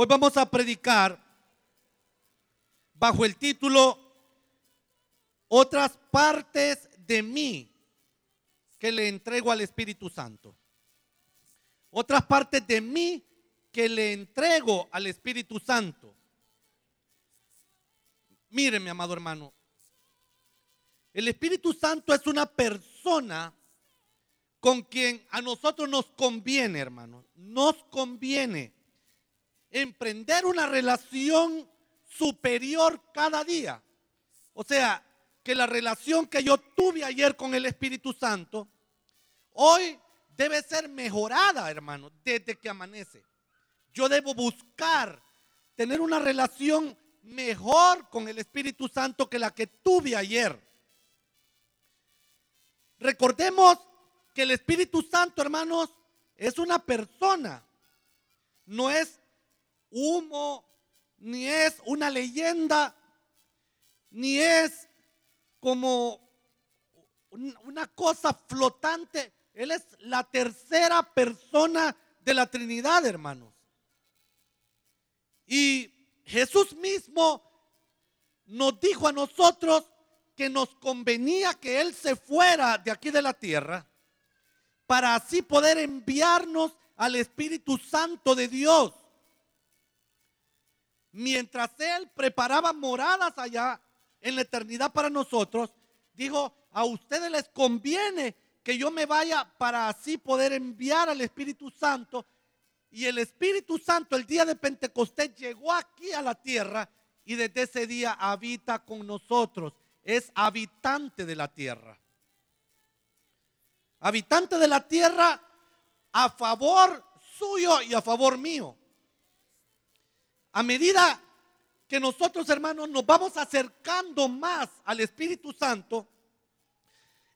Hoy vamos a predicar bajo el título Otras partes de mí que le entrego al Espíritu Santo. Otras partes de mí que le entrego al Espíritu Santo. Mire, mi amado hermano, el Espíritu Santo es una persona con quien a nosotros nos conviene, hermano. Nos conviene emprender una relación superior cada día. O sea, que la relación que yo tuve ayer con el Espíritu Santo, hoy debe ser mejorada, hermano, desde que amanece. Yo debo buscar tener una relación mejor con el Espíritu Santo que la que tuve ayer. Recordemos que el Espíritu Santo, hermanos, es una persona, no es humo, ni es una leyenda, ni es como una cosa flotante. Él es la tercera persona de la Trinidad, hermanos. Y Jesús mismo nos dijo a nosotros que nos convenía que Él se fuera de aquí de la tierra para así poder enviarnos al Espíritu Santo de Dios. Mientras Él preparaba moradas allá en la eternidad para nosotros, dijo, a ustedes les conviene que yo me vaya para así poder enviar al Espíritu Santo. Y el Espíritu Santo el día de Pentecostés llegó aquí a la tierra y desde ese día habita con nosotros es habitante de la tierra. Habitante de la tierra a favor suyo y a favor mío. A medida que nosotros, hermanos, nos vamos acercando más al Espíritu Santo,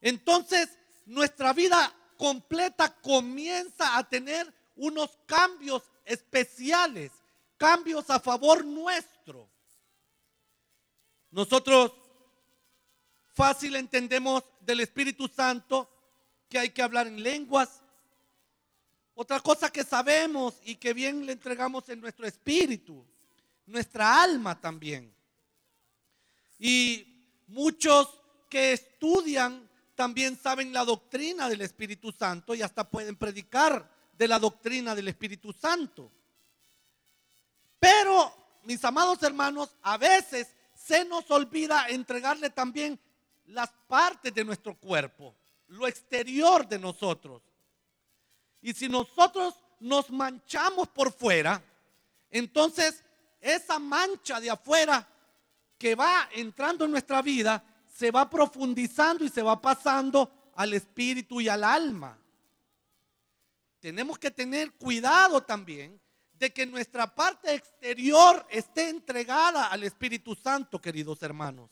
entonces nuestra vida completa comienza a tener unos cambios especiales, cambios a favor nuestro. Nosotros Fácil entendemos del Espíritu Santo que hay que hablar en lenguas. Otra cosa que sabemos y que bien le entregamos en nuestro espíritu, nuestra alma también. Y muchos que estudian también saben la doctrina del Espíritu Santo y hasta pueden predicar de la doctrina del Espíritu Santo. Pero, mis amados hermanos, a veces se nos olvida entregarle también las partes de nuestro cuerpo, lo exterior de nosotros. Y si nosotros nos manchamos por fuera, entonces esa mancha de afuera que va entrando en nuestra vida se va profundizando y se va pasando al espíritu y al alma. Tenemos que tener cuidado también de que nuestra parte exterior esté entregada al Espíritu Santo, queridos hermanos.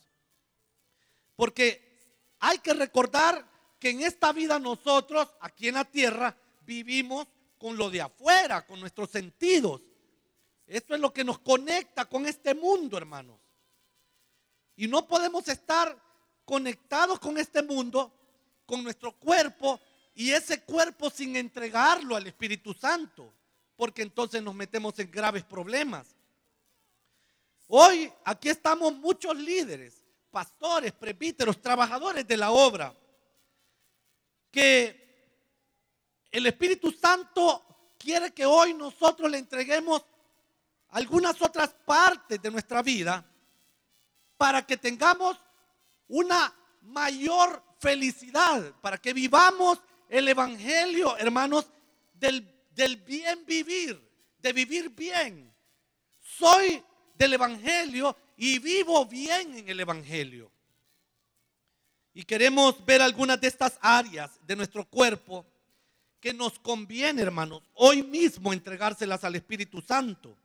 Porque hay que recordar que en esta vida nosotros, aquí en la tierra, vivimos con lo de afuera, con nuestros sentidos. Esto es lo que nos conecta con este mundo, hermanos. Y no podemos estar conectados con este mundo, con nuestro cuerpo, y ese cuerpo sin entregarlo al Espíritu Santo, porque entonces nos metemos en graves problemas. Hoy aquí estamos muchos líderes pastores, presbíteros, trabajadores de la obra, que el Espíritu Santo quiere que hoy nosotros le entreguemos algunas otras partes de nuestra vida para que tengamos una mayor felicidad, para que vivamos el Evangelio, hermanos, del, del bien vivir, de vivir bien. Soy del Evangelio y vivo bien en el Evangelio. Y queremos ver algunas de estas áreas de nuestro cuerpo que nos conviene, hermanos, hoy mismo entregárselas al Espíritu Santo.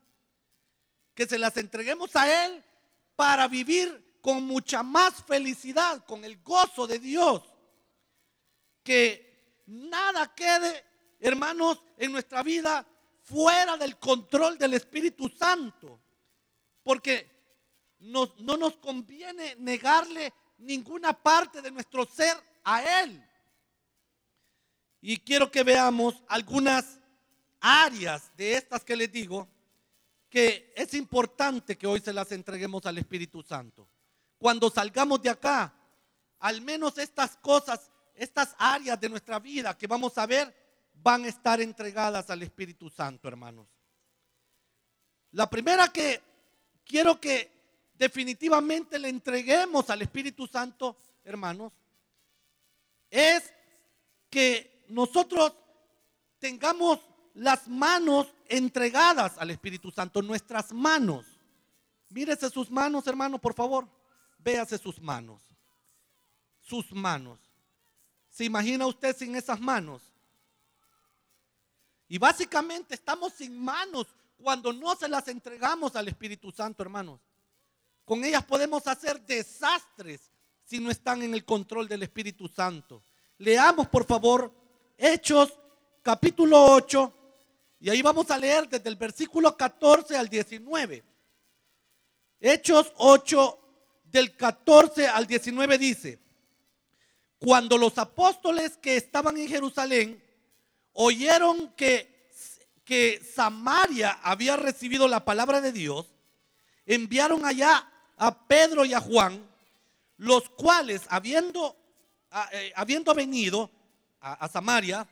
Que se las entreguemos a Él para vivir con mucha más felicidad, con el gozo de Dios. Que nada quede, hermanos, en nuestra vida fuera del control del Espíritu Santo. Porque no nos conviene negarle ninguna parte de nuestro ser a Él. Y quiero que veamos algunas áreas de estas que les digo que es importante que hoy se las entreguemos al Espíritu Santo. Cuando salgamos de acá, al menos estas cosas, estas áreas de nuestra vida que vamos a ver, van a estar entregadas al Espíritu Santo, hermanos. La primera que quiero que definitivamente le entreguemos al Espíritu Santo, hermanos, es que nosotros tengamos las manos entregadas al Espíritu Santo, nuestras manos. Mírese sus manos, hermano, por favor. Véase sus manos. Sus manos. ¿Se imagina usted sin esas manos? Y básicamente estamos sin manos cuando no se las entregamos al Espíritu Santo, hermanos. Con ellas podemos hacer desastres si no están en el control del Espíritu Santo. Leamos, por favor, Hechos capítulo 8, y ahí vamos a leer desde el versículo 14 al 19. Hechos 8, del 14 al 19 dice, cuando los apóstoles que estaban en Jerusalén oyeron que, que Samaria había recibido la palabra de Dios, enviaron allá a Pedro y a Juan, los cuales habiendo, eh, habiendo venido a, Samaria,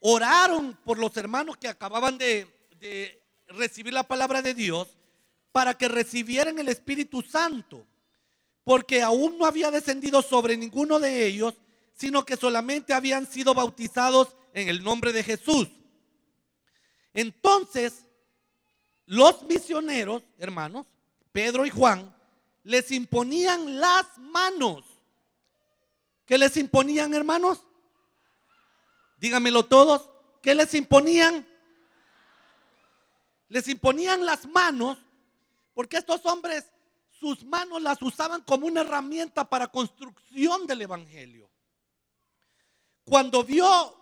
oraron por los hermanos que acababan de, de recibir la palabra de Dios para que recibieran el Espíritu Santo, porque aún no había descendido sobre ninguno de ellos, sino que solamente habían sido bautizados en el nombre de Jesús. Entonces, los misioneros, hermanos, Pedro y Juan, les imponían las manos. ¿Qué les imponían, hermanos? Dígamelo todos. ¿Qué les imponían? Les imponían las manos porque estos hombres sus manos las usaban como una herramienta para construcción del Evangelio. Cuando vio,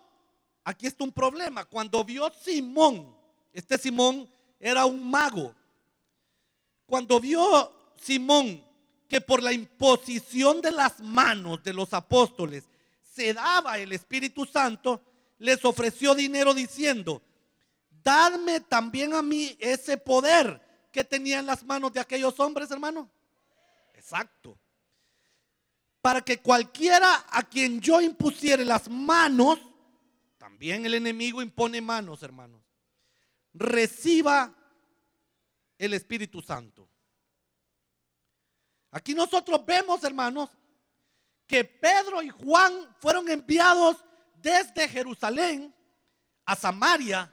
aquí está un problema, cuando vio Simón, este Simón era un mago, cuando vio Simón que por la imposición de las manos de los apóstoles se daba el Espíritu Santo, les ofreció dinero diciendo, dadme también a mí ese poder que tenía en las manos de aquellos hombres, hermano. Exacto. Para que cualquiera a quien yo impusiere las manos, también el enemigo impone manos, hermanos, reciba el Espíritu Santo. Aquí nosotros vemos, hermanos, que Pedro y Juan fueron enviados desde Jerusalén a Samaria,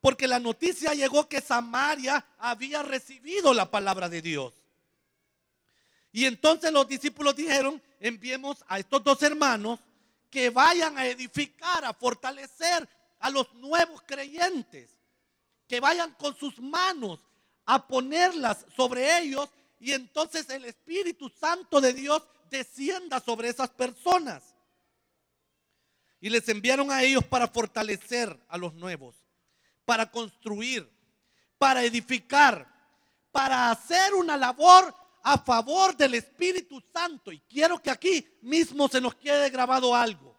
porque la noticia llegó que Samaria había recibido la palabra de Dios. Y entonces los discípulos dijeron, enviemos a estos dos hermanos que vayan a edificar, a fortalecer a los nuevos creyentes, que vayan con sus manos a ponerlas sobre ellos y entonces el Espíritu Santo de Dios descienda sobre esas personas. Y les enviaron a ellos para fortalecer a los nuevos, para construir, para edificar, para hacer una labor a favor del Espíritu Santo. Y quiero que aquí mismo se nos quede grabado algo.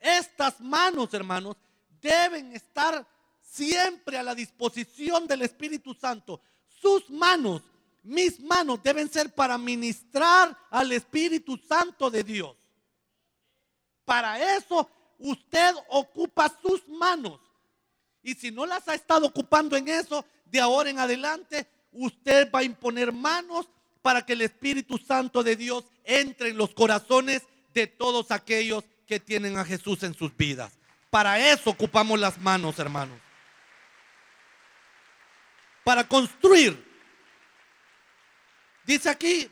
Estas manos, hermanos, deben estar siempre a la disposición del Espíritu Santo. Sus manos mis manos deben ser para ministrar al Espíritu Santo de Dios. Para eso usted ocupa sus manos. Y si no las ha estado ocupando en eso, de ahora en adelante, usted va a imponer manos para que el Espíritu Santo de Dios entre en los corazones de todos aquellos que tienen a Jesús en sus vidas. Para eso ocupamos las manos, hermanos. Para construir Dice aquí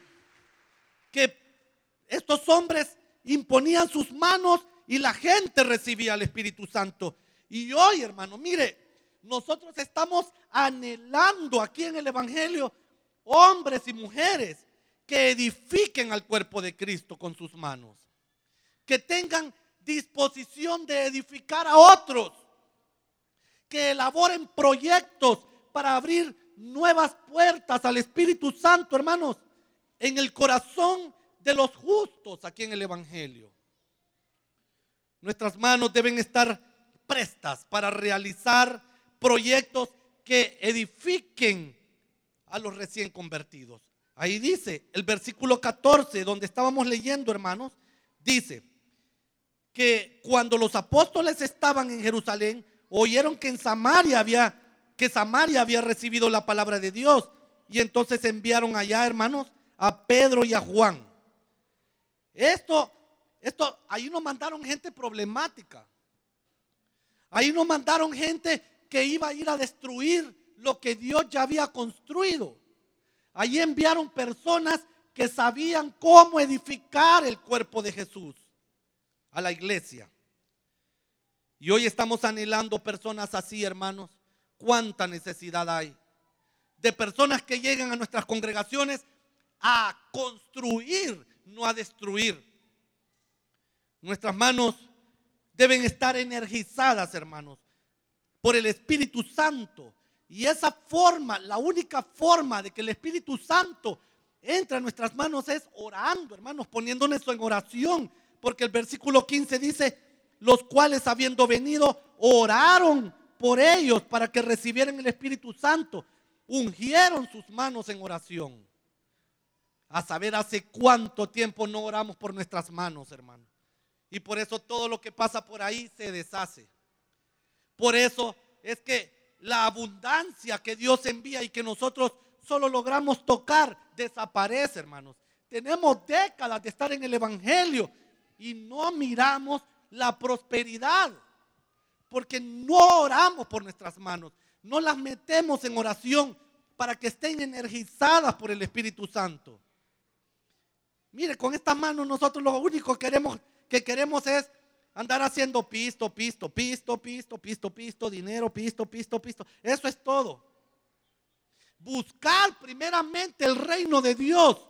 que estos hombres imponían sus manos y la gente recibía el Espíritu Santo. Y hoy, hermano, mire, nosotros estamos anhelando aquí en el Evangelio hombres y mujeres que edifiquen al cuerpo de Cristo con sus manos, que tengan disposición de edificar a otros, que elaboren proyectos para abrir nuevas puertas al Espíritu Santo, hermanos, en el corazón de los justos aquí en el Evangelio. Nuestras manos deben estar prestas para realizar proyectos que edifiquen a los recién convertidos. Ahí dice, el versículo 14, donde estábamos leyendo, hermanos, dice que cuando los apóstoles estaban en Jerusalén, oyeron que en Samaria había que Samaria había recibido la palabra de Dios y entonces enviaron allá, hermanos, a Pedro y a Juan. Esto esto ahí nos mandaron gente problemática. Ahí nos mandaron gente que iba a ir a destruir lo que Dios ya había construido. Ahí enviaron personas que sabían cómo edificar el cuerpo de Jesús a la iglesia. Y hoy estamos anhelando personas así, hermanos. ¿Cuánta necesidad hay? De personas que lleguen a nuestras congregaciones a construir, no a destruir. Nuestras manos deben estar energizadas, hermanos, por el Espíritu Santo. Y esa forma, la única forma de que el Espíritu Santo entre a nuestras manos es orando, hermanos, poniéndonos en oración. Porque el versículo 15 dice, los cuales habiendo venido, oraron por ellos para que recibieran el Espíritu Santo. Ungieron sus manos en oración. A saber hace cuánto tiempo no oramos por nuestras manos, hermanos. Y por eso todo lo que pasa por ahí se deshace. Por eso es que la abundancia que Dios envía y que nosotros solo logramos tocar desaparece, hermanos. Tenemos décadas de estar en el Evangelio y no miramos la prosperidad. Porque no oramos por nuestras manos. No las metemos en oración para que estén energizadas por el Espíritu Santo. Mire, con estas manos nosotros lo único que queremos que queremos es andar haciendo pisto, pisto, pisto, pisto, pisto, pisto, dinero, pisto, pisto, pisto. Eso es todo. Buscar primeramente el reino de Dios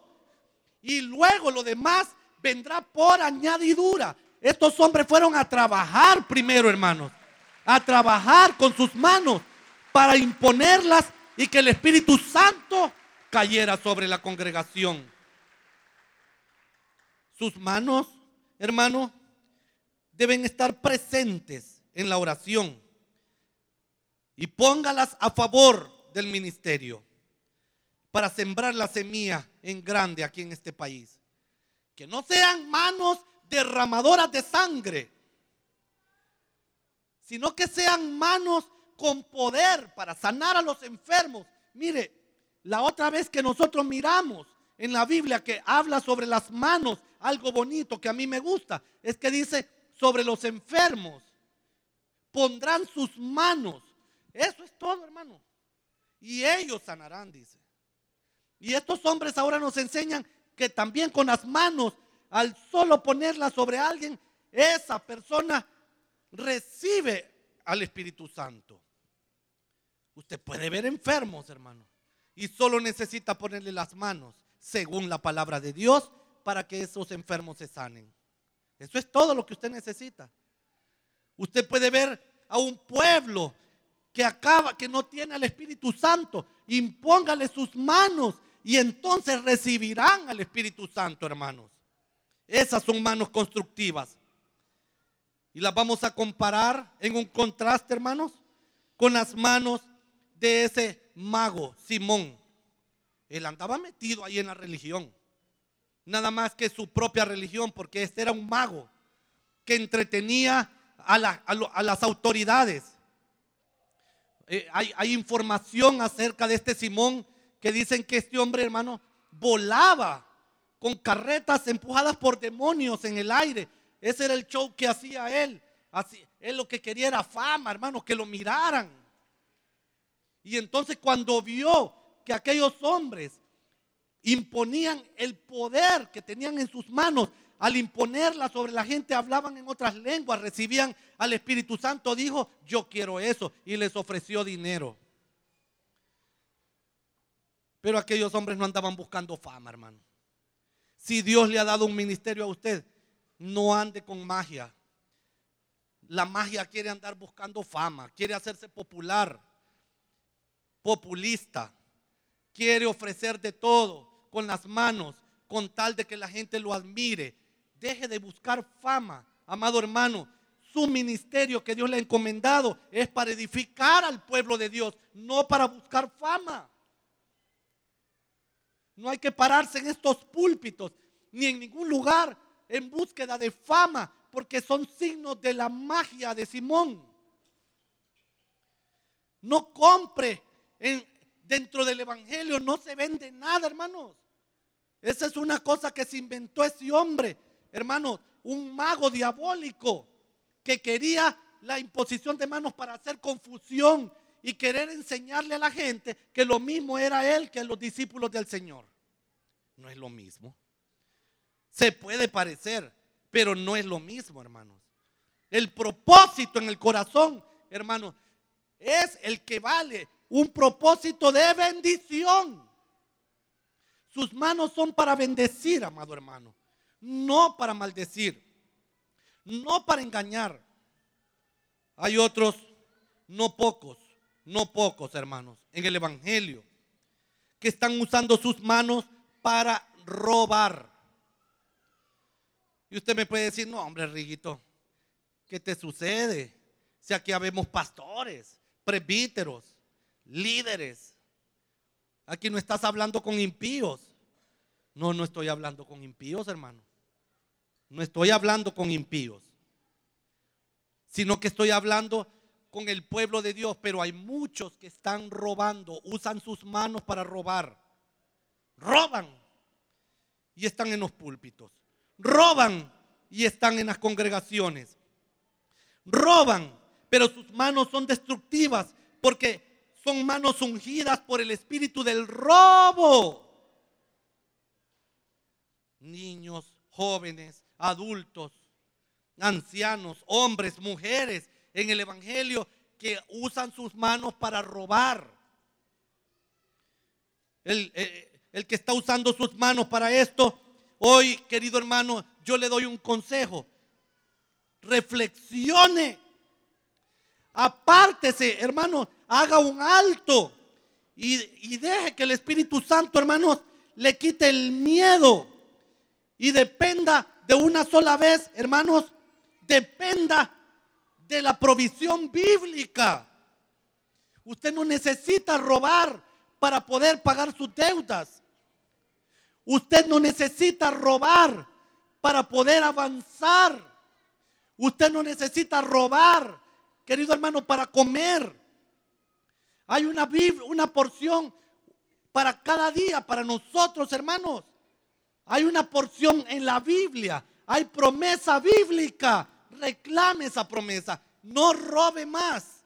y luego lo demás vendrá por añadidura. Estos hombres fueron a trabajar primero, hermanos, a trabajar con sus manos para imponerlas y que el Espíritu Santo cayera sobre la congregación. Sus manos hermano, deben estar presentes en la oración y póngalas a favor del ministerio para sembrar la semilla en grande aquí en este país. Que no sean manos derramadoras de sangre, sino que sean manos con poder para sanar a los enfermos. Mire, la otra vez que nosotros miramos en la Biblia que habla sobre las manos, algo bonito que a mí me gusta, es que dice sobre los enfermos, pondrán sus manos. Eso es todo, hermano. Y ellos sanarán, dice. Y estos hombres ahora nos enseñan que también con las manos, al solo ponerlas sobre alguien, esa persona recibe al Espíritu Santo. Usted puede ver enfermos, hermano, y solo necesita ponerle las manos según la palabra de Dios para que esos enfermos se sanen. Eso es todo lo que usted necesita. Usted puede ver a un pueblo que acaba, que no tiene al Espíritu Santo, impóngale sus manos y entonces recibirán al Espíritu Santo, hermanos. Esas son manos constructivas. Y las vamos a comparar en un contraste, hermanos, con las manos de ese mago, Simón. Él andaba metido ahí en la religión. Nada más que su propia religión, porque este era un mago que entretenía a, las autoridades. Eh, hay, información acerca de este Simón que dicen que este hombre, hermano, volaba con carretas empujadas por demonios en el aire. Ese era el show que hacía él. Así, él lo que quería era fama, hermano, que lo miraran. Y entonces cuando vio que aquellos hombres imponían el poder que tenían en sus manos. Al imponerla sobre la gente hablaban en otras lenguas, recibían al Espíritu Santo, dijo, yo quiero eso, y les ofreció dinero. Pero aquellos hombres no andaban buscando fama, hermano. Si Dios le ha dado un ministerio a usted, no ande con magia. La magia quiere andar buscando fama, quiere hacerse popular, populista quiere ofrecer de todo con las manos, con tal de que la gente lo admire. Deje de buscar fama, amado hermano. Su ministerio que Dios le ha encomendado es para edificar al pueblo de Dios, no para buscar fama. no hay que pararse en estos púlpitos ni en ningún lugar en búsqueda de fama, porque son signos de la magia de Simón. No compre en, dentro del Evangelio, no se vende nada, hermanos. Esa es una cosa que se inventó ese hombre, hermanos, un mago diabólico que quería la imposición de manos para hacer confusión y querer enseñarle a la gente que lo mismo era él que los discípulos del Señor. No es lo mismo. Se puede parecer, pero no es lo mismo, hermanos. El propósito en el corazón, hermanos, es el que vale un propósito de bendición. Sus manos son para bendecir, amado hermano, no para maldecir, no para engañar. Hay otros, no pocos, no pocos hermanos, en el Evangelio, que están usando sus manos para robar. Y usted me puede decir, no, hombre, Riguito, ¿qué te sucede? Si aquí habemos pastores, presbíteros, líderes. Aquí no estás hablando con impíos. No, no estoy hablando con impíos, hermano. No estoy hablando con impíos. Sino que estoy hablando con el pueblo de Dios, pero hay muchos que están robando, usan sus manos para robar. Roban y están en los púlpitos. Roban y están en las congregaciones. Roban, pero sus manos son destructivas porque son manos ungidas por el espíritu del robo. Niños, jóvenes, adultos, ancianos, hombres, mujeres, en el Evangelio que usan sus manos para robar. El, eh, que está usando sus manos para esto, hoy, querido hermano, yo le doy un consejo. Reflexione. Apártese, hermano, haga un alto y, y deje que el Espíritu Santo, hermanos, le quite el miedo y dependa de una sola vez, hermanos, dependa de la provisión bíblica. Usted no necesita robar para poder pagar sus deudas. Usted no necesita robar para poder avanzar. Usted no necesita robar, querido hermano, para comer. Hay una, una porción para cada día, para nosotros, hermanos. Hay una porción en la Biblia. Hay promesa bíblica reclame esa promesa, no robe más.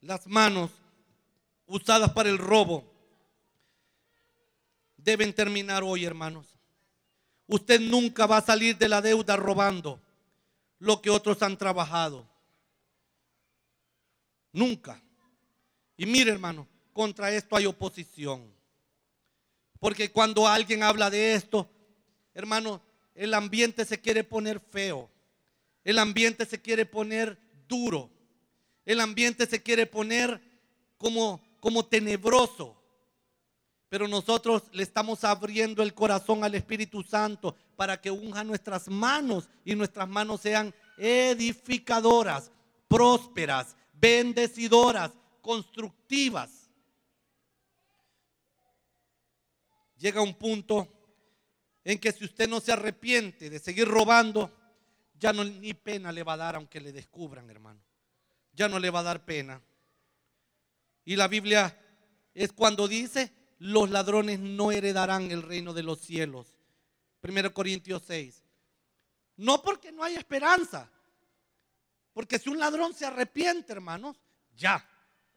Las manos usadas para el robo deben terminar hoy, hermanos. Usted nunca va a salir de la deuda robando lo que otros han trabajado. Nunca. Y mire, hermano, contra esto hay oposición. Porque cuando alguien habla de esto, hermano, el ambiente se quiere poner feo. El ambiente se quiere poner duro. El ambiente se quiere poner como, como tenebroso. Pero nosotros le estamos abriendo el corazón al Espíritu Santo para que unja nuestras manos y nuestras manos sean edificadoras, prósperas, bendecidoras, constructivas. Llega un punto en que si usted no se arrepiente de seguir robando, ya no ni pena le va a dar aunque le descubran, hermano. Ya no le va a dar pena. Y la Biblia es cuando dice, los ladrones no heredarán el reino de los cielos. 1 Corintios 6. No porque no hay esperanza. Porque si un ladrón se arrepiente, hermanos, ya,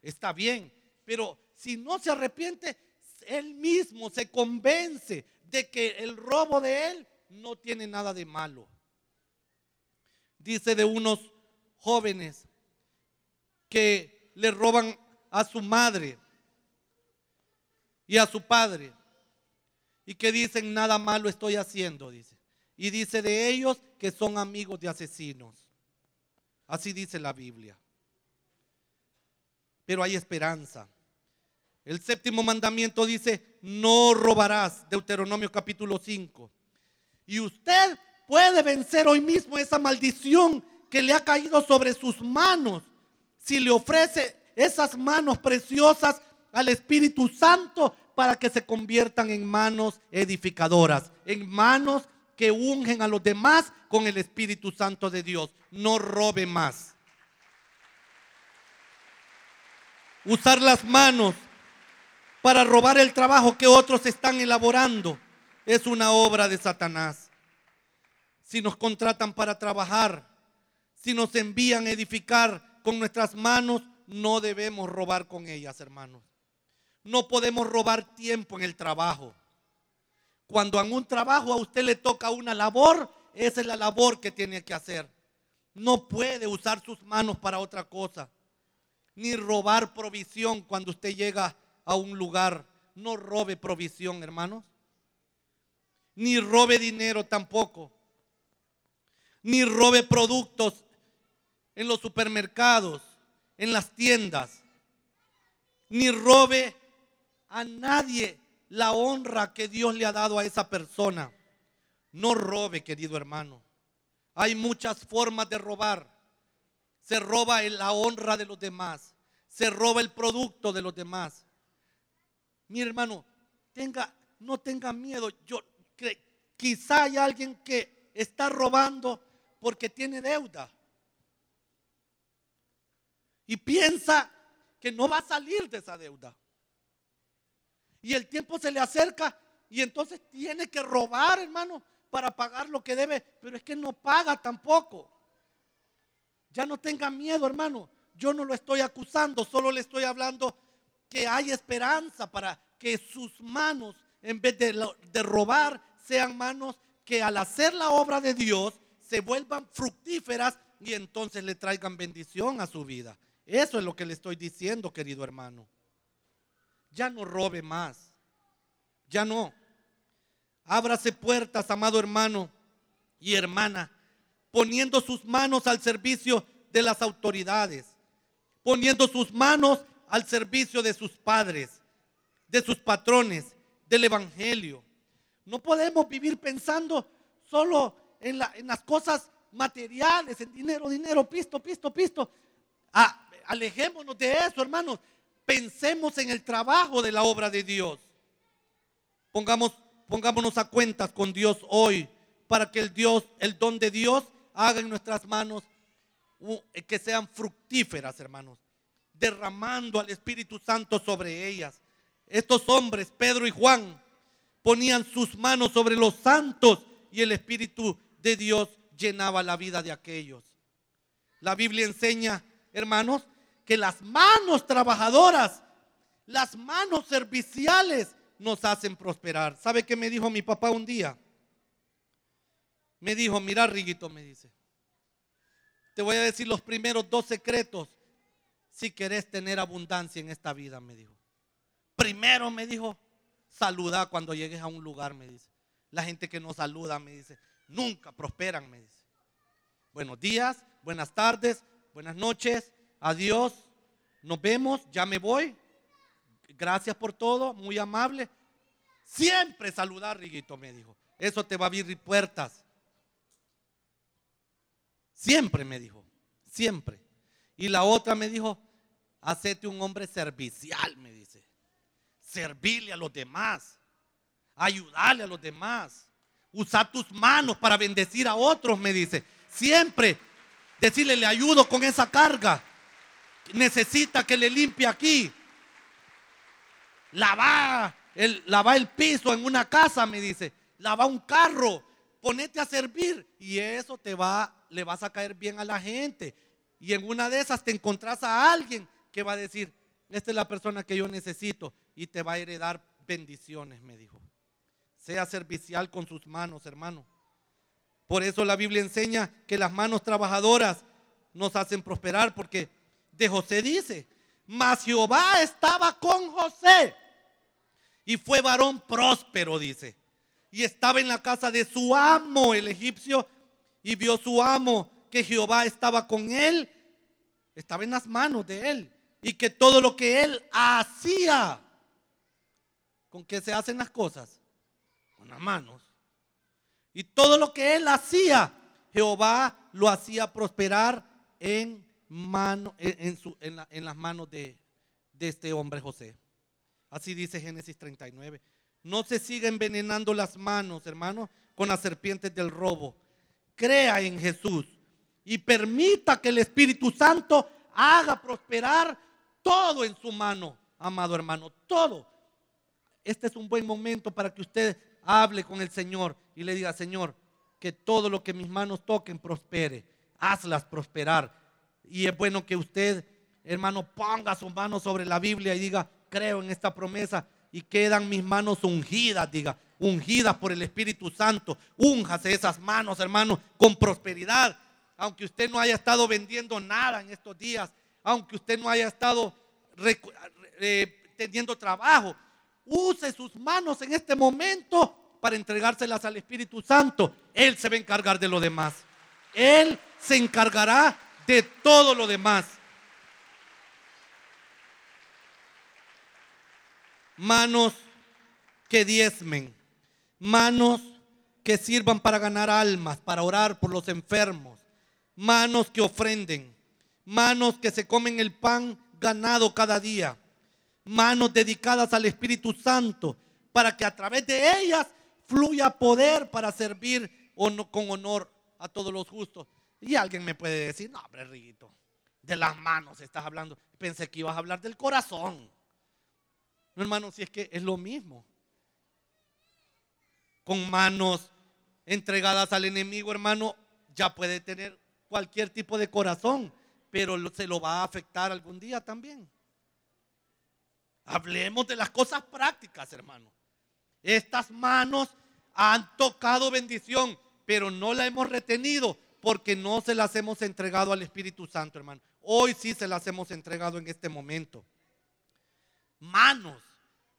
está bien. Pero si no se arrepiente, él mismo se convence de que el robo de él no tiene nada de malo. Dice de unos jóvenes que le roban a su madre y a su padre y que dicen nada malo estoy haciendo, dice. Y dice de ellos que son amigos de asesinos. Así dice la Biblia. Pero hay esperanza. El séptimo mandamiento dice, no robarás, Deuteronomio capítulo 5. Y usted puede vencer hoy mismo esa maldición que le ha caído sobre sus manos si le ofrece esas manos preciosas al Espíritu Santo para que se conviertan en manos edificadoras, en manos que ungen a los demás con el Espíritu Santo de Dios. No robe más. Usar las manos para robar el trabajo que otros están elaborando es una obra de Satanás. Si nos contratan para trabajar, si nos envían a edificar con nuestras manos, no debemos robar con ellas, hermanos. No podemos robar tiempo en el trabajo. Cuando en un trabajo a usted le toca una labor, esa es la labor que tiene que hacer. No puede usar sus manos para otra cosa. Ni robar provisión cuando usted llega a un lugar. No robe provisión, hermanos. Ni robe dinero tampoco. Ni robe productos en los supermercados, en las tiendas. Ni robe a nadie la honra que Dios le ha dado a esa persona. No robe, querido hermano. Hay muchas formas de robar. Se roba la honra de los demás. Se roba el producto de los demás. Mi hermano, tenga, no tenga miedo. Yo quizá hay alguien que está robando porque tiene deuda. Y piensa que no va a salir de esa deuda. Y el tiempo se le acerca y entonces tiene que robar, hermano, para pagar lo que debe. Pero es que no paga tampoco. Ya no tenga miedo, hermano. Yo no lo estoy acusando, solo le estoy hablando que hay esperanza para que sus manos, en vez de, de robar, sean manos que al hacer la obra de Dios se vuelvan fructíferas y entonces le traigan bendición a su vida. Eso es lo que le estoy diciendo, querido hermano. Ya no robe más. Ya no. Ábrase puertas, amado hermano y hermana, poniendo sus manos al servicio de las autoridades, poniendo sus manos al servicio de sus padres, de sus patrones, del Evangelio. No podemos vivir pensando solo en, las cosas materiales, en dinero, dinero, pisto, pisto, pisto. Ah, alejémonos de eso, hermanos pensemos en el trabajo de la obra de Dios. Pongamos, pongámonos a cuentas con Dios hoy para que el Dios, el don de Dios haga en nuestras manos que sean fructíferas, hermanos, derramando al Espíritu Santo sobre ellas. Estos hombres, Pedro y Juan, ponían sus manos sobre los santos y el Espíritu de Dios llenaba la vida de aquellos. La Biblia enseña, hermanos, que las manos trabajadoras, las manos serviciales nos hacen prosperar. ¿Sabe qué me dijo mi papá un día? Me dijo, mira Riguito, me dice, te voy a decir los primeros dos secretos si querés tener abundancia en esta vida, me dijo. Primero me dijo, saluda cuando llegues a un lugar, me dice. La gente que no saluda, me dice, nunca prosperan, me dice. Buenos días, buenas tardes, buenas noches, adiós, nos vemos, ya me voy. Gracias por todo, muy amable. Siempre saludar, Riguito, me dijo. Eso te va a abrir puertas. Siempre me dijo, siempre. Y la otra me dijo, hacete un hombre servicial, me dice. Servirle a los demás, ayudarle a los demás, usar tus manos para bendecir a otros, me dice. Siempre decirle, le ayudo con esa carga necesita que le limpie aquí. Lava el, lava el piso en una casa, me dice. Lava un carro, ponete a servir y eso te va, le vas a caer bien a la gente. Y en una de esas te encontrás a alguien que va a decir, esta es la persona que yo necesito y te va a heredar bendiciones, me dijo. Sea servicial con sus manos, hermano. Por eso la Biblia enseña que las manos trabajadoras nos hacen prosperar porque de José dice, mas Jehová estaba con José y fue varón próspero, dice. Y estaba en la casa de su amo, el egipcio, y vio su amo que Jehová estaba con él, estaba en las manos de él, y que todo lo que él hacía, ¿con qué se hacen las cosas? Con las manos. Y todo lo que él hacía, Jehová lo hacía prosperar en mano, en, su, en, las manos de, de este hombre José. Así dice Génesis 39. No se siga envenenando las manos, hermano, con las serpientes del robo. Crea en Jesús y permita que el Espíritu Santo haga prosperar todo en su mano, amado hermano, todo. Este es un buen momento para que usted hable con el Señor y le diga, Señor, que todo lo que mis manos toquen prospere. Hazlas prosperar. Y es bueno que usted, hermano, ponga su mano sobre la Biblia y diga, creo en esta promesa y quedan mis manos ungidas, diga, ungidas por el Espíritu Santo. Únjase esas manos, hermano, con prosperidad. Aunque usted no haya estado vendiendo nada en estos días, aunque usted no haya estado eh, teniendo trabajo, use sus manos en este momento para entregárselas al Espíritu Santo. Él se va a encargar de lo demás. Él se encargará de todo lo demás. Manos que diezmen, manos que sirvan para ganar almas, para orar por los enfermos, manos que ofrenden, manos que se comen el pan ganado cada día, manos dedicadas al Espíritu Santo, para que a través de ellas fluya poder para servir con honor a todos los justos. Y alguien me puede decir, no, hombre, Riguito, de las manos estás hablando. Pensé que ibas a hablar del corazón. No, hermano, si es que es lo mismo. Con manos entregadas al enemigo, hermano, ya puede tener cualquier tipo de corazón, pero se lo va a afectar algún día también. Hablemos de las cosas prácticas, hermano. Estas manos han tocado bendición, pero no la hemos retenido porque no se las hemos entregado al Espíritu Santo, hermano. Hoy sí se las hemos entregado en este momento. Manos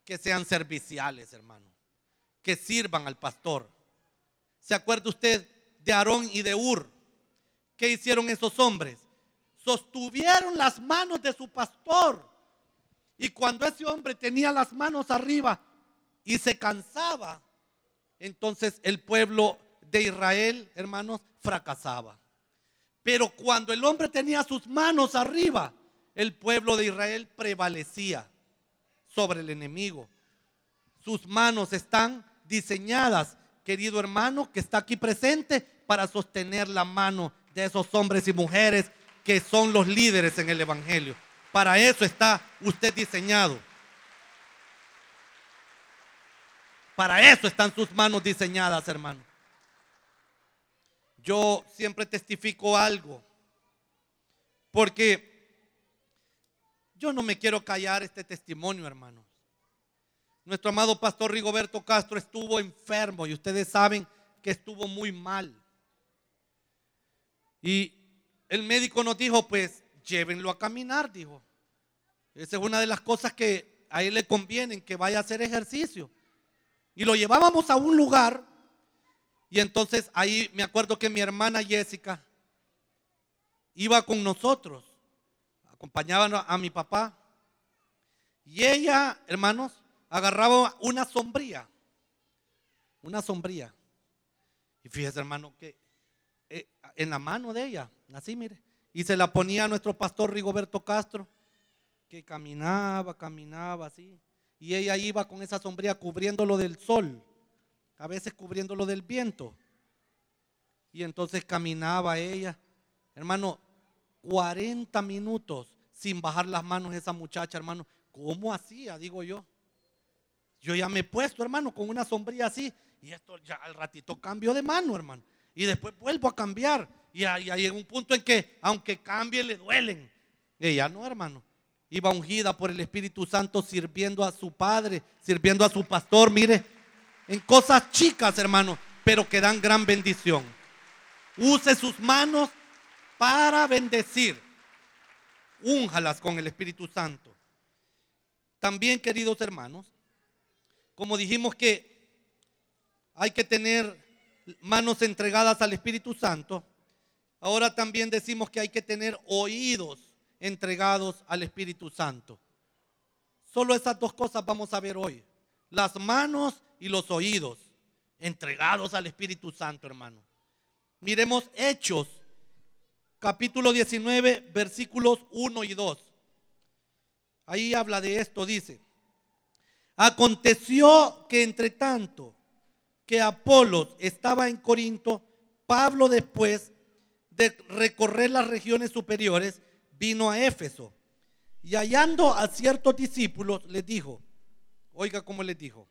que sean serviciales, hermano, que sirvan al pastor. ¿Se acuerda usted de Aarón y de Ur? ¿Qué hicieron esos hombres? Sostuvieron las manos de su pastor. Y cuando ese hombre tenía las manos arriba y se cansaba, entonces el pueblo de Israel, hermanos, fracasaba. Pero cuando el hombre tenía sus manos arriba, el pueblo de Israel prevalecía sobre el enemigo. Sus manos están diseñadas, querido hermano, que está aquí presente, para sostener la mano de esos hombres y mujeres que son los líderes en el Evangelio. Para eso está usted diseñado. Para eso están sus manos diseñadas, hermano. Yo siempre testifico algo, porque yo no me quiero callar este testimonio, hermanos. Nuestro amado pastor Rigoberto Castro estuvo enfermo y ustedes saben que estuvo muy mal. Y el médico nos dijo, pues llévenlo a caminar, dijo. Esa es una de las cosas que a él le conviene, que vaya a hacer ejercicio. Y lo llevábamos a un lugar y entonces ahí me acuerdo que mi hermana Jessica iba con nosotros, acompañaba a mi papá. Y ella, hermanos, agarraba una sombría, una sombría. Y fíjese, hermano, que eh, en la mano de ella, así mire, y se la ponía a nuestro pastor Rigoberto Castro, que caminaba, caminaba así y ella iba con esa sombría cubriéndolo del sol, a veces cubriéndolo del viento. Y entonces caminaba ella, hermano, 40 minutos sin bajar las manos esa muchacha, hermano. ¿Cómo hacía? Digo yo. Yo ya me he puesto, hermano, con una sombría así. Y esto ya al ratito cambio de mano, hermano. Y después vuelvo a cambiar. Y hay, un punto en que, aunque cambie, le duelen. Ella no, hermano iba ungida por el Espíritu Santo sirviendo a su Padre, sirviendo a su pastor, mire, en cosas chicas, hermano, pero que dan gran bendición. Use sus manos para bendecir. Únjalas con el Espíritu Santo. También, queridos hermanos, como dijimos que hay que tener manos entregadas al Espíritu Santo, ahora también decimos que hay que tener oídos entregados al Espíritu Santo. Solo esas dos cosas vamos a ver hoy. Las manos y los oídos entregados al Espíritu Santo, hermano. Miremos Hechos, capítulo 19, versículos 1 y 2. Ahí habla de esto, dice. Aconteció que entre tanto que Apolos estaba en Corinto, Pablo después de recorrer las regiones superiores, vino a Éfeso. Y hallando a ciertos discípulos, les dijo, oiga cómo les dijo,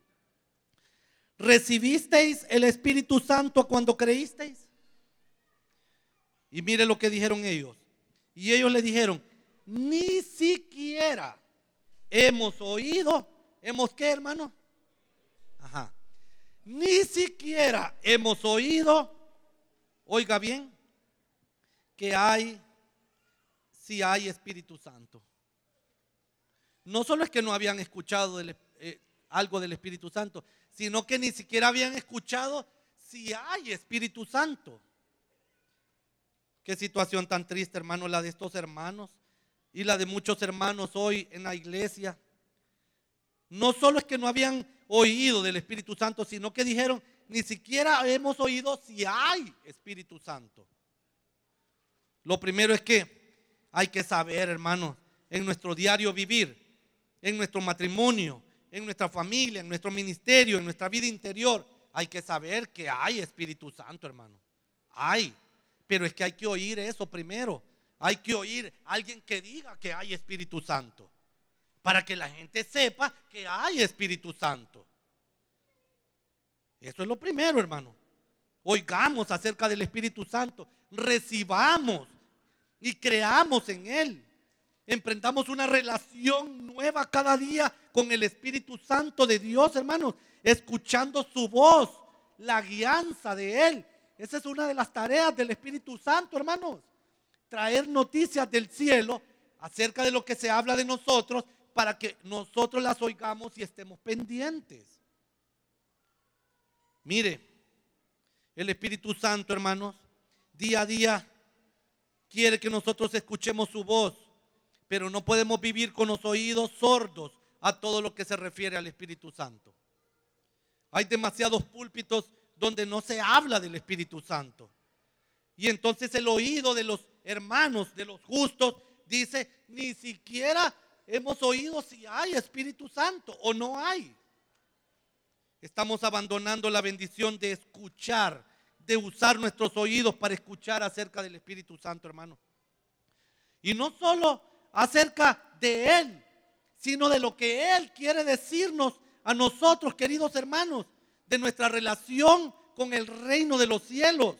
¿recibisteis el Espíritu Santo cuando creísteis? Y mire lo que dijeron ellos. Y ellos le dijeron, ni siquiera hemos oído, hemos qué hermano? Ajá. Ni siquiera hemos oído, oiga bien, que hay, si hay Espíritu Santo. No solo es que no habían escuchado eh, algo del Espíritu Santo, sino que ni siquiera habían escuchado si hay Espíritu Santo. Qué situación tan triste, hermano, la de estos hermanos y la de muchos hermanos hoy en la iglesia. No solo es que no habían oído del Espíritu Santo, sino que dijeron, ni siquiera hemos oído si hay Espíritu Santo. Lo primero es que hay que saber, hermano, en nuestro diario vivir, en nuestro matrimonio, en nuestra familia, en nuestro ministerio, en nuestra vida interior, hay que saber que hay Espíritu Santo, hermano. Hay. Pero es que hay que oír eso primero. Hay que oír a alguien que diga que hay Espíritu Santo. Para que la gente sepa que hay Espíritu Santo. Eso es lo primero, hermano. Oigamos acerca del Espíritu Santo. Recibamos y creamos en Él. Emprendamos una relación nueva cada día con el Espíritu Santo de Dios, hermanos. Escuchando su voz, la guianza de Él. Esa es una de las tareas del Espíritu Santo, hermanos. Traer noticias del cielo acerca de lo que se habla de nosotros para que nosotros las oigamos y estemos pendientes. Mire, el Espíritu Santo, hermanos, día a día quiere que nosotros escuchemos su voz, pero no podemos vivir con los oídos sordos a todo lo que se refiere al Espíritu Santo. Hay demasiados púlpitos donde no se habla del Espíritu Santo. Y entonces el oído de los hermanos, de los justos, dice, ni siquiera hemos oído si hay Espíritu Santo o no hay. Estamos abandonando la bendición de escuchar, de usar nuestros oídos para escuchar acerca del Espíritu Santo, hermano. Y no solo acerca de Él, sino de lo que Él quiere decirnos a nosotros, queridos hermanos de nuestra relación con el reino de los cielos.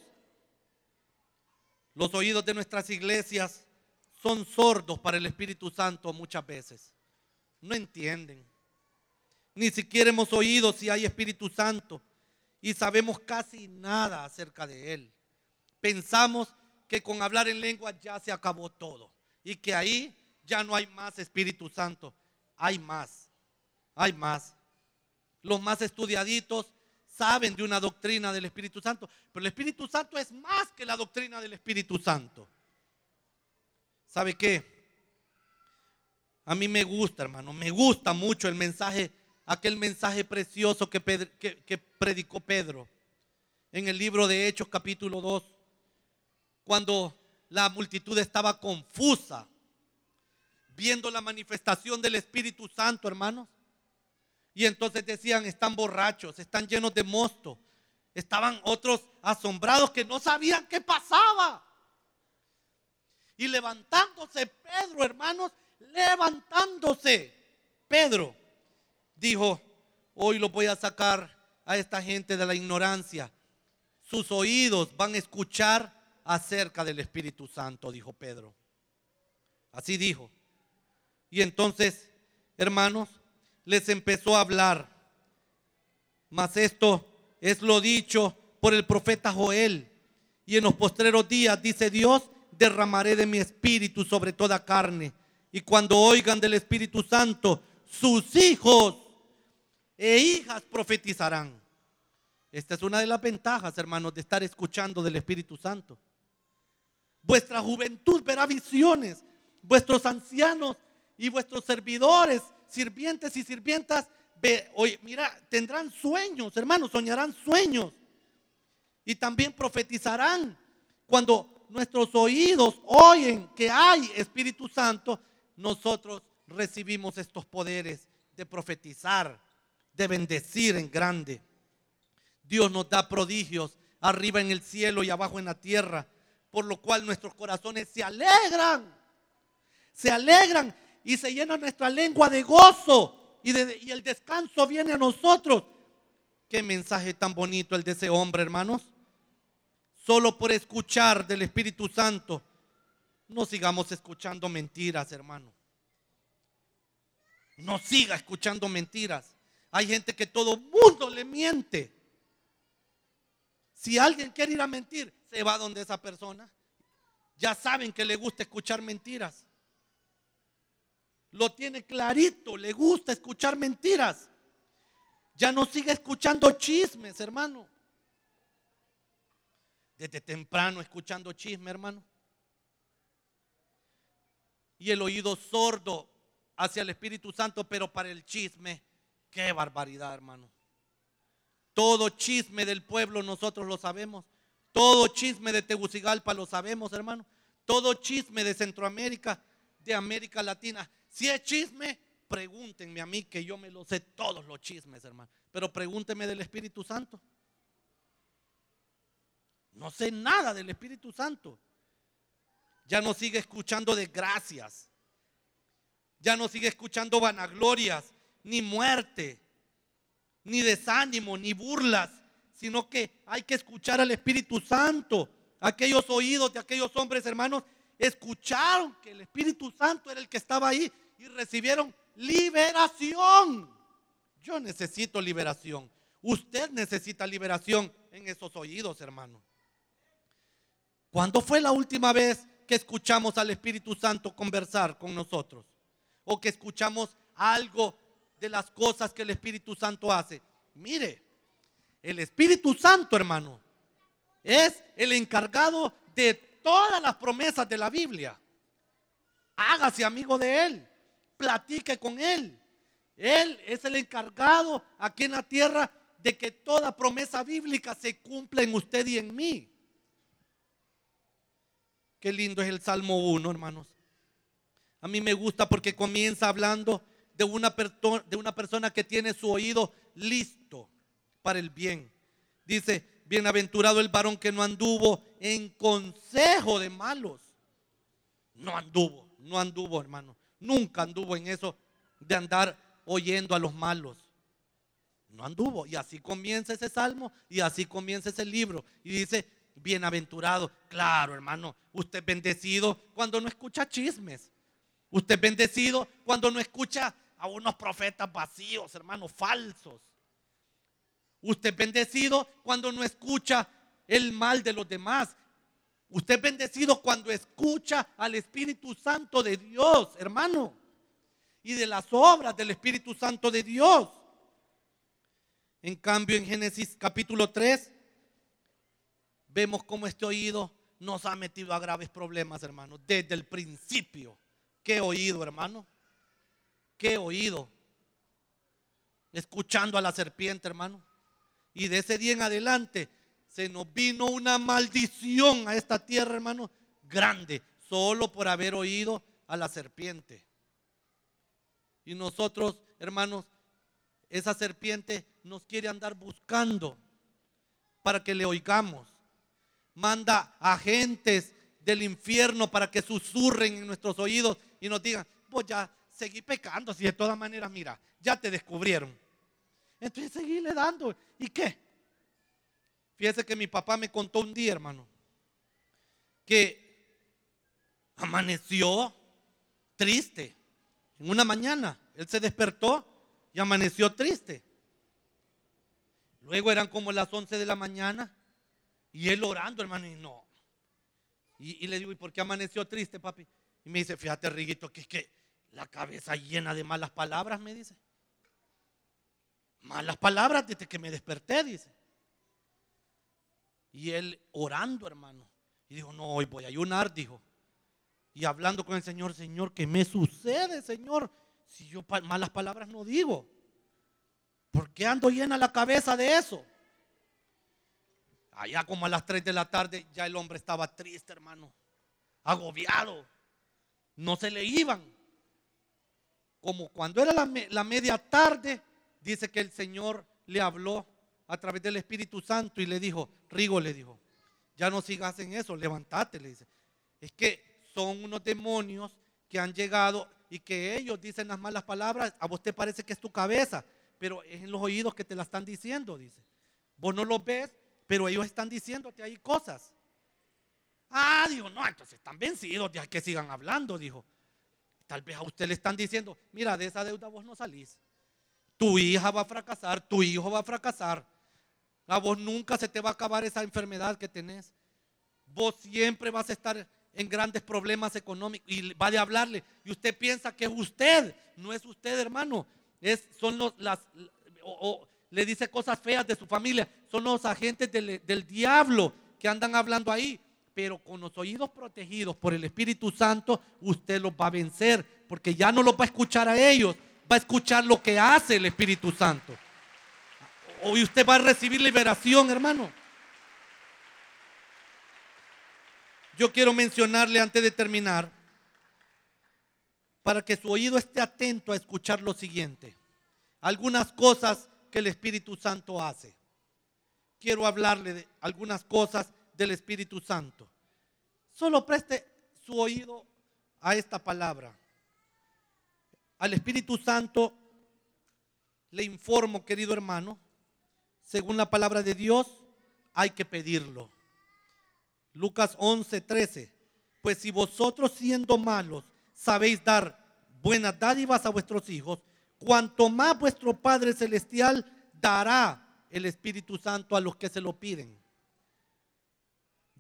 Los oídos de nuestras iglesias son sordos para el Espíritu Santo muchas veces. No entienden. Ni siquiera hemos oído si hay Espíritu Santo y sabemos casi nada acerca de Él. Pensamos que con hablar en lengua ya se acabó todo y que ahí ya no hay más Espíritu Santo. Hay más, hay más. Los más estudiaditos saben de una doctrina del Espíritu Santo, pero el Espíritu Santo es más que la doctrina del Espíritu Santo. ¿Sabe qué? A mí me gusta, hermano, me gusta mucho el mensaje, aquel mensaje precioso que, predicó Pedro en el libro de Hechos capítulo 2, cuando la multitud estaba confusa, viendo la manifestación del Espíritu Santo, hermanos. Y entonces decían, están borrachos, están llenos de mosto. Estaban otros asombrados que no sabían qué pasaba. Y levantándose Pedro, hermanos, levantándose, Pedro dijo, hoy lo voy a sacar a esta gente de la ignorancia. Sus oídos van a escuchar acerca del Espíritu Santo, dijo Pedro. Así dijo. Y entonces, hermanos, les empezó a hablar. Mas esto es lo dicho por el profeta Joel. Y en los postreros días, dice Dios, derramaré de mi espíritu sobre toda carne. Y cuando oigan del Espíritu Santo, sus hijos e hijas profetizarán. Esta es una de las ventajas, hermanos, de estar escuchando del Espíritu Santo. Vuestra juventud verá visiones, vuestros ancianos y vuestros servidores sirvientes y sirvientas, mira, tendrán sueños, hermanos, soñarán sueños. Y también profetizarán cuando nuestros oídos oyen que hay Espíritu Santo, nosotros recibimos estos poderes de profetizar de bendecir en grande. Dios nos da prodigios arriba en el cielo y abajo en la tierra, por lo cual nuestros corazones se alegran, se alegran y se llena nuestra lengua de gozo y, el descanso viene a nosotros. Qué mensaje tan bonito el de ese hombre, hermanos. Solo por escuchar del Espíritu Santo, no sigamos escuchando mentiras, hermano. No siga escuchando mentiras. Hay gente que todo mundo le miente. Si alguien quiere ir a mentir, se va donde esa persona. Ya saben que le gusta escuchar mentiras. Lo tiene clarito, le gusta escuchar mentiras. Ya no sigue escuchando chismes, hermano. Desde temprano escuchando chisme, hermano. Y el oído sordo hacia el Espíritu Santo, pero para el chisme, qué barbaridad, hermano. Todo chisme del pueblo nosotros lo sabemos. Todo chisme de Tegucigalpa lo sabemos, hermano. Todo chisme de Centroamérica, de América Latina. Si es chisme, pregúntenme a mí que yo me lo sé todos los chismes, hermano. Pero pregúntenme del Espíritu Santo. No sé nada del Espíritu Santo. Ya no sigue escuchando de gracias ya no sigue escuchando vanaglorias, ni muerte, ni desánimo, ni burlas, sino que hay que escuchar al Espíritu Santo. Aquellos oídos de aquellos hombres hermanos escucharon que el Espíritu Santo era el que estaba ahí y recibieron liberación. Yo necesito liberación. Usted necesita liberación en esos oídos, hermano. ¿Cuándo fue la última vez que escuchamos al Espíritu Santo conversar con nosotros? o que escuchamos algo de las cosas que el Espíritu Santo hace. Mire, el Espíritu Santo, hermano, es el encargado de todas las promesas de la Biblia. Hágase amigo de Él, platique con Él. Él es el encargado aquí en la tierra de que toda promesa bíblica se cumpla en usted y en mí. Qué lindo es el Salmo 1, hermanos. A mí me gusta porque comienza hablando de una, de una persona que tiene su oído listo para el bien. Dice, bienaventurado el varón que no anduvo en consejo de malos. No anduvo, no anduvo, hermano. Nunca anduvo en eso de andar oyendo a los malos. No anduvo. Y así comienza ese salmo y así comienza ese libro. Y dice, bienaventurado. Claro, hermano, usted bendecido cuando no escucha chismes. Usted bendecido cuando no escucha a unos profetas vacíos, hermanos, falsos. Usted bendecido cuando no escucha el mal de los demás. Usted es bendecido cuando escucha al Espíritu Santo de Dios, hermano. Y de las obras del Espíritu Santo de Dios. En cambio, en Génesis capítulo 3, vemos cómo este oído nos ha metido a graves problemas, hermano, desde el principio. Qué oído, hermano. Qué oído. Escuchando a la serpiente, hermano. Y de ese día en adelante se nos vino una maldición a esta tierra, hermano, grande, solo por haber oído a la serpiente. Y nosotros, hermanos, esa serpiente nos quiere andar buscando para que le oigamos. Manda agentes del infierno para que susurren en nuestros oídos y nos digan, pues ya seguí pecando, si de todas maneras, mira, ya te descubrieron. Entonces seguíle dando. ¿Y qué? Fíjese que mi papá me contó un día, hermano, que amaneció triste. En una mañana, él se despertó y amaneció triste. Luego eran como las 11 de la mañana y él orando, hermano, y no, y, le digo, ¿y por qué amaneció triste, papi? Y me dice, fíjate, Riguito, que es que la cabeza llena de malas palabras, me dice. Malas palabras desde que me desperté, dice. Y él orando, hermano. Y dijo, no, hoy voy a ayunar, dijo. Y hablando con el Señor, Señor, ¿qué me sucede, Señor? Si yo malas palabras no digo. ¿Por qué ando llena la cabeza de eso? Allá como a las 3 de la tarde ya el hombre estaba triste, hermano. Agobiado. No se le iban. Como cuando era la, media tarde, dice que el Señor le habló a través del Espíritu Santo y le dijo, Rigo le dijo, ya no sigas en eso, levántate, le dice. Es que son unos demonios que han llegado y que ellos dicen las malas palabras, a vos te parece que es tu cabeza, pero es en los oídos que te la están diciendo, dice. Vos no los ves, pero ellos están diciéndote ahí cosas. Ah, dijo, no, entonces están vencidos, ya que sigan hablando, dijo. Tal vez a usted le están diciendo, mira, de esa deuda vos no salís. Tu hija va a fracasar, tu hijo va a fracasar. A vos nunca se te va a acabar esa enfermedad que tenés. Vos siempre vas a estar en grandes problemas económicos y va de hablarle. Y usted piensa que es usted, no es usted, hermano. Es, son los, las, o, le dice cosas feas de su familia. Son los agentes del, del diablo que andan hablando ahí pero con los oídos protegidos por el Espíritu Santo, usted los va a vencer, porque ya no los va a escuchar a ellos, va a escuchar lo que hace el Espíritu Santo. Hoy usted va a recibir liberación, hermano. Yo quiero mencionarle antes de terminar, para que su oído esté atento a escuchar lo siguiente. Algunas cosas que el Espíritu Santo hace. Quiero hablarle de algunas cosas del Espíritu Santo. Solo preste su oído a esta palabra. Al Espíritu Santo le informo, querido hermano, según la palabra de Dios, hay que pedirlo. Lucas 11, 13. Pues si vosotros siendo malos sabéis dar buenas dádivas a vuestros hijos, cuanto más vuestro Padre Celestial dará el Espíritu Santo a los que se lo piden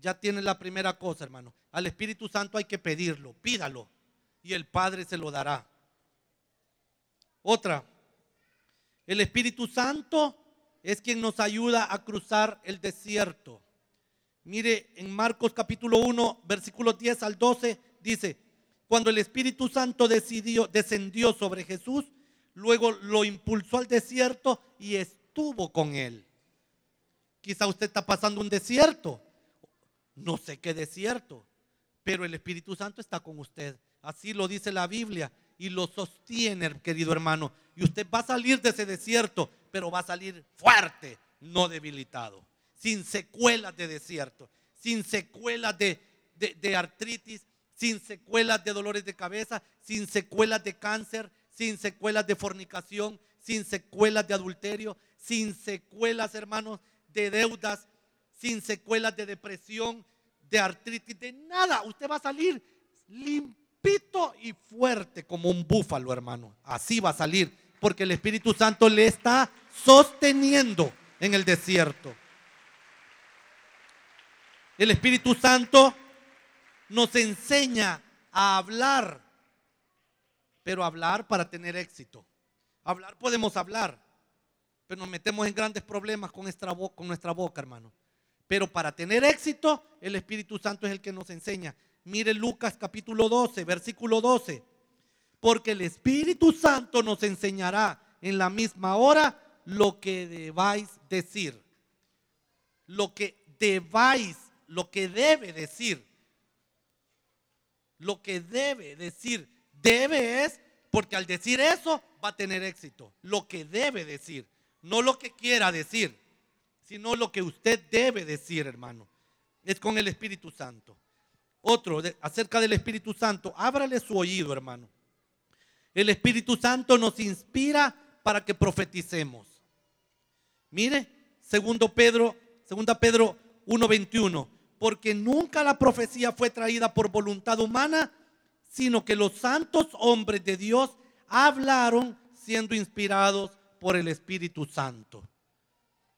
ya tiene la primera cosa, hermano. Al Espíritu Santo hay que pedirlo, pídalo y el Padre se lo dará. Otra, el Espíritu Santo es quien nos ayuda a cruzar el desierto. Mire, en Marcos capítulo 1, versículos 10 al 12, dice, cuando el Espíritu Santo decidió, descendió sobre Jesús, luego lo impulsó al desierto y estuvo con él. Quizá usted está pasando un desierto no sé qué desierto, pero el Espíritu Santo está con usted. Así lo dice la Biblia y lo sostiene, querido hermano. Y usted va a salir de ese desierto, pero va a salir fuerte, no debilitado, sin secuelas de desierto, sin secuelas de, artritis, sin secuelas de dolores de cabeza, sin secuelas de cáncer, sin secuelas de fornicación, sin secuelas de adulterio, sin secuelas, hermanos, de deudas, sin secuelas de depresión, de artritis, de nada. Usted va a salir limpito y fuerte como un búfalo, hermano. Así va a salir, porque el Espíritu Santo le está sosteniendo en el desierto. El Espíritu Santo nos enseña a hablar, pero hablar para tener éxito. Hablar podemos hablar, pero nos metemos en grandes problemas con nuestra, con nuestra boca, hermano. Pero para tener éxito, el Espíritu Santo es el que nos enseña. Mire Lucas capítulo 12, versículo 12. Porque el Espíritu Santo nos enseñará en la misma hora lo que debáis decir. Lo que debáis, lo que debe decir. Lo que debe decir. Debe es, porque al decir eso va a tener éxito. Lo que debe decir, no lo que quiera decir sino lo que usted debe decir, hermano. Es con el Espíritu Santo. Otro, acerca del Espíritu Santo, ábrale su oído, hermano. El Espíritu Santo nos inspira para que profeticemos. Mire, segundo Pedro, segunda Pedro 1:21, porque nunca la profecía fue traída por voluntad humana, sino que los santos hombres de Dios hablaron siendo inspirados por el Espíritu Santo.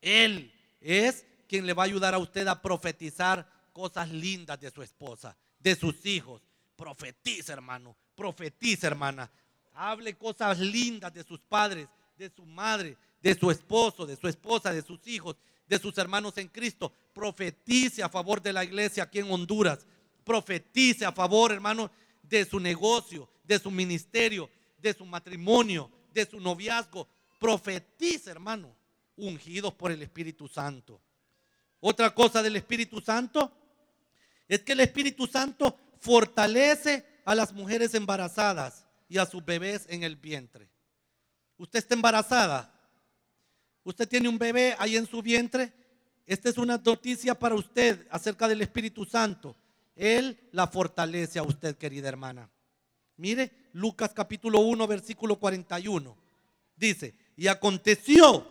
Él es quien le va a ayudar a usted a profetizar cosas lindas de su esposa, de sus hijos. Profetiza, hermano, profetiza, hermana. Hable cosas lindas de sus padres, de su madre, de su esposo, de su esposa, de sus hijos, de sus hermanos en Cristo. Profetice a favor de la iglesia aquí en Honduras. Profetice a favor, hermano, de su negocio, de su ministerio, de su matrimonio, de su noviazgo. Profetice, hermano ungidos por el Espíritu Santo. Otra cosa del Espíritu Santo es que el Espíritu Santo fortalece a las mujeres embarazadas y a sus bebés en el vientre. Usted está embarazada, Usted tiene un bebé ahí en su vientre. Esta es una noticia para usted acerca del Espíritu Santo. Él la fortalece a usted, querida hermana. Mire, Lucas capítulo 1, versículo 41. Dice, y aconteció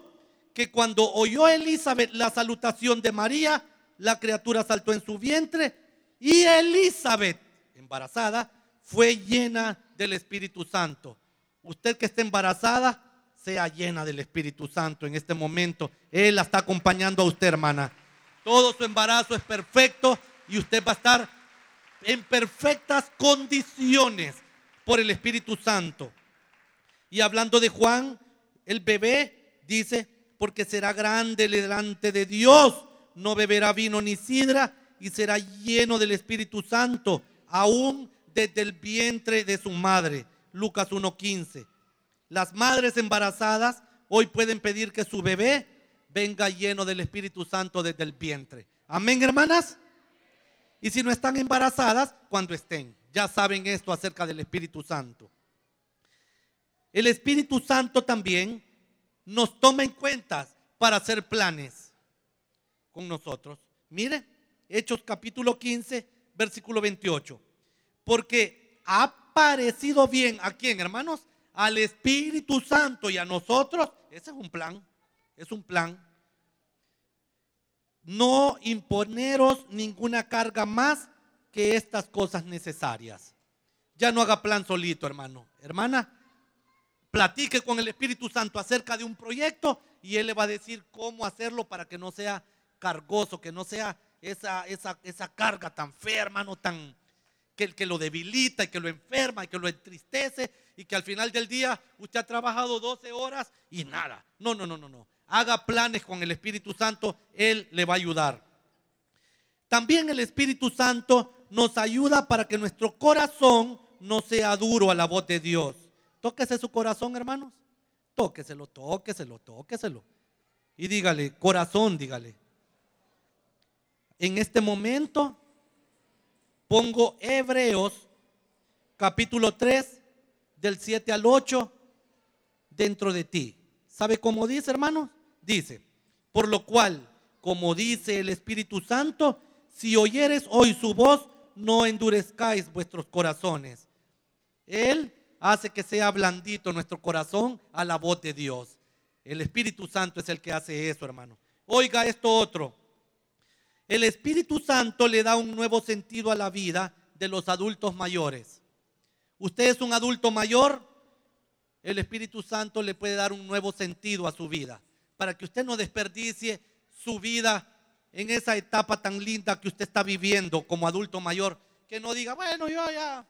que cuando oyó Elizabeth la salutación de María, la criatura saltó en su vientre y Elizabeth, embarazada, fue llena del Espíritu Santo. Usted que está embarazada, sea llena del Espíritu Santo en este momento. Él la está acompañando a usted, hermana. Todo su embarazo es perfecto y usted va a estar en perfectas condiciones por el Espíritu Santo. Y hablando de Juan, el bebé dice, porque será grande delante de Dios, no beberá vino ni sidra y será lleno del Espíritu Santo, aún desde el vientre de su madre. Lucas 1.15. Las madres embarazadas hoy pueden pedir que su bebé venga lleno del Espíritu Santo desde el vientre. Amén, hermanas. Y si no están embarazadas, cuando estén. Ya saben esto acerca del Espíritu Santo. El Espíritu Santo también nos toma en cuenta para hacer planes con nosotros. Mire, Hechos capítulo 15, versículo 28. Porque ha parecido bien a quién, hermanos? Al Espíritu Santo y a nosotros. Ese es un plan. Es un plan no imponeros ninguna carga más que estas cosas necesarias. Ya no haga plan solito, hermano. Hermana, platique con el Espíritu Santo acerca de un proyecto y Él le va a decir cómo hacerlo para que no sea cargoso, que no sea esa, esa, esa carga tan fea, hermano, tan que, que lo debilita y que lo enferma y que lo entristece y que al final del día usted ha trabajado 12 horas y nada. No, no, no, no, no haga planes con el Espíritu Santo, Él le va a ayudar. También el Espíritu Santo nos ayuda para que nuestro corazón no sea duro a la voz de Dios. Tóquese su corazón, hermanos. Tóqueselo, tóqueselo, tóqueselo. Y dígale, corazón, dígale. En este momento pongo Hebreos capítulo 3 del 7 al 8 dentro de ti. ¿Sabe cómo dice, hermanos? dice, por lo cual, como dice el Espíritu Santo, si oyeres hoy su voz, no endurezcáis vuestros corazones. Él hace que sea blandito nuestro corazón a la voz de Dios. El Espíritu Santo es el que hace eso, hermano. Oiga esto otro. El Espíritu Santo le da un nuevo sentido a la vida de los adultos mayores. Usted es un adulto mayor, el Espíritu Santo le puede dar un nuevo sentido a su vida para que usted no desperdicie su vida en esa etapa tan linda que usted está viviendo como adulto mayor. Que no diga, bueno, yo ya,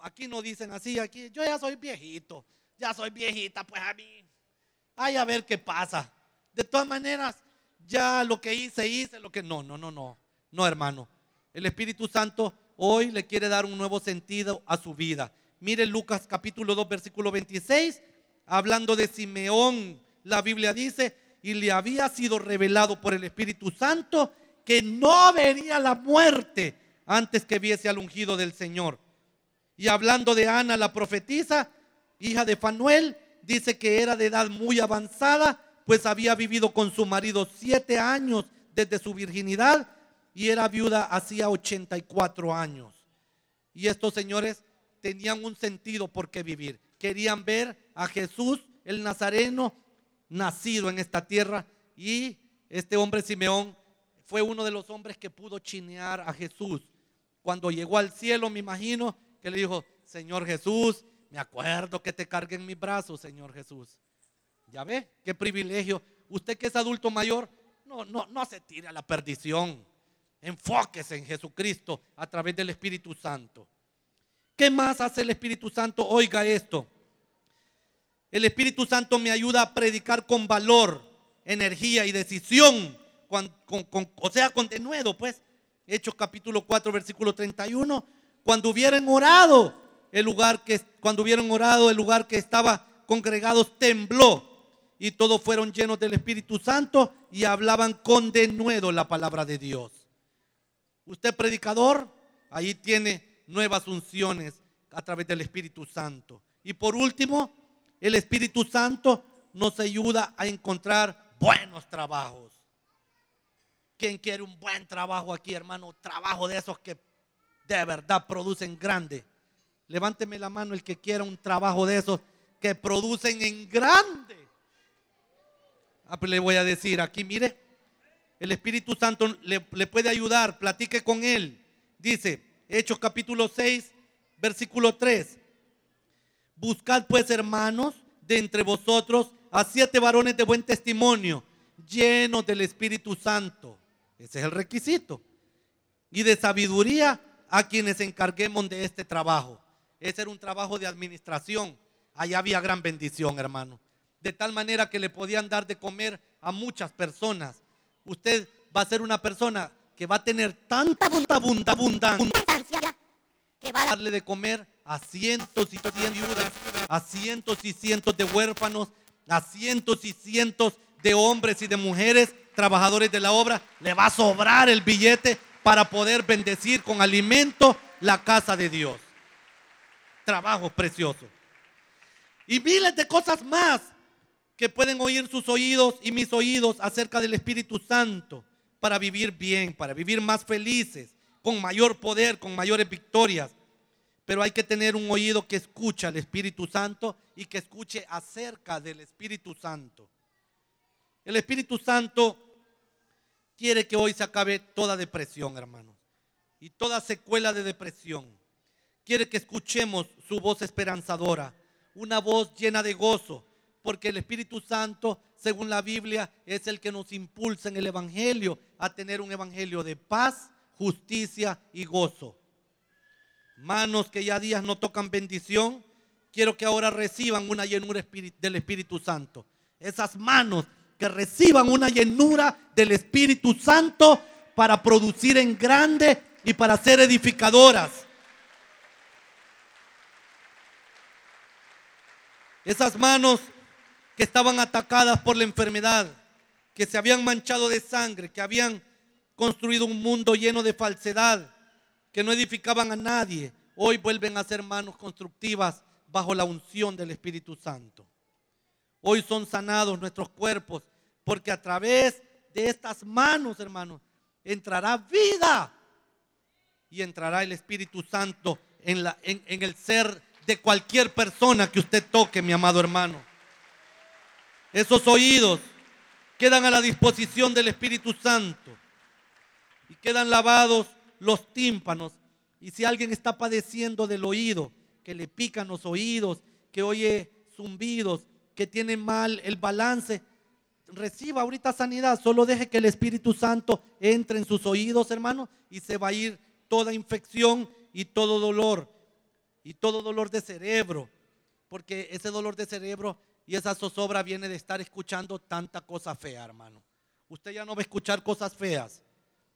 aquí no dicen así, aquí yo ya soy viejito, ya soy viejita, pues a mí, ay a ver qué pasa. De todas maneras, ya lo que hice, hice lo que no, no, no, no, no, hermano. El Espíritu Santo hoy le quiere dar un nuevo sentido a su vida. Mire Lucas capítulo 2, versículo 26, hablando de Simeón, la Biblia dice, y le había sido revelado por el Espíritu Santo que no vería la muerte antes que viese al ungido del Señor. Y hablando de Ana, la profetisa, hija de Fanuel, dice que era de edad muy avanzada, pues había vivido con su marido siete años desde su virginidad y era viuda hacía 84 años. Y estos señores tenían un sentido por qué vivir. Querían ver a Jesús, el Nazareno, nacido en esta tierra. Y este hombre Simeón fue uno de los hombres que pudo chinear a Jesús. Cuando llegó al cielo, me imagino que le dijo, Señor Jesús, me acuerdo que te cargué en mis brazos, Señor Jesús. Ya ve, qué privilegio. Usted que es adulto mayor, no, no, no se tire a la perdición. Enfóquese en Jesucristo a través del Espíritu Santo. ¿Qué más hace el Espíritu Santo? Oiga esto. El Espíritu Santo me ayuda a predicar con valor, energía y decisión, o sea, con denuedo, pues. Hechos capítulo 4, versículo 31. Cuando hubieran orado, el lugar que, cuando hubieran orado, el lugar que estaba congregados tembló y todos fueron llenos del Espíritu Santo y hablaban con denuedo la palabra de Dios. Usted predicador, ahí tiene nuevas unciones a través del Espíritu Santo. Y por último, el Espíritu Santo nos ayuda a encontrar buenos trabajos. ¿Quién quiere un buen trabajo aquí, hermano? Trabajo de esos que de verdad producen grande. Levánteme la mano el que quiera un trabajo de esos que producen en grande. Ah, pues le voy a decir aquí, mire, el Espíritu Santo le, le puede ayudar, platique con él. Dice, Hechos capítulo 6, versículo 3. Buscad pues, hermanos, de entre vosotros a siete varones de buen testimonio, llenos del Espíritu Santo. Ese es el requisito. Y de sabiduría a quienes encarguemos de este trabajo. Ese era un trabajo de administración. Allá había gran bendición, hermano. De tal manera que le podían dar de comer a muchas personas. Usted va a ser una persona que va a tener tanta abundancia que va a darle de comer a cientos y cientos, a cientos y cientos de huérfanos, a cientos y cientos de hombres y de mujeres trabajadores de la obra, le va a sobrar el billete para poder bendecir con alimento la casa de Dios. Trabajo precioso. Y miles de cosas más que pueden oír sus oídos y mis oídos acerca del Espíritu Santo para vivir bien, para vivir más felices, con mayor poder, con mayores victorias. Pero hay que tener un oído que escucha al Espíritu Santo y que escuche acerca del Espíritu Santo. El Espíritu Santo quiere que hoy se acabe toda depresión, hermanos, y toda secuela de depresión. Quiere que escuchemos su voz esperanzadora, una voz llena de gozo, porque el Espíritu Santo, según la Biblia, es el que nos impulsa en el Evangelio a tener un Evangelio de paz, justicia y gozo manos que ya días no tocan bendición, quiero que ahora reciban una llenura del Espíritu Santo. Esas manos que reciban una llenura del Espíritu Santo para producir en grande y para ser edificadoras. Esas manos que estaban atacadas por la enfermedad, que se habían manchado de sangre, que habían construido un mundo lleno de falsedad, que no edificaban a nadie, hoy vuelven a ser manos constructivas bajo la unción del Espíritu Santo. Hoy son sanados nuestros cuerpos porque a través de estas manos, hermanos, entrará vida y entrará el Espíritu Santo en, la, en, en el ser de cualquier persona que usted toque, mi amado hermano. Esos oídos quedan a la disposición del Espíritu Santo y quedan lavados los tímpanos. Y si alguien está padeciendo del oído, que le pican los oídos, que oye zumbidos, que tiene mal el balance, reciba ahorita sanidad. Solo deje que el Espíritu Santo entre en sus oídos, hermano, y se va a ir toda infección y todo dolor. Y todo dolor de cerebro. Porque ese dolor de cerebro y esa zozobra viene de estar escuchando tanta cosa fea, hermano. Usted ya no va a escuchar cosas feas.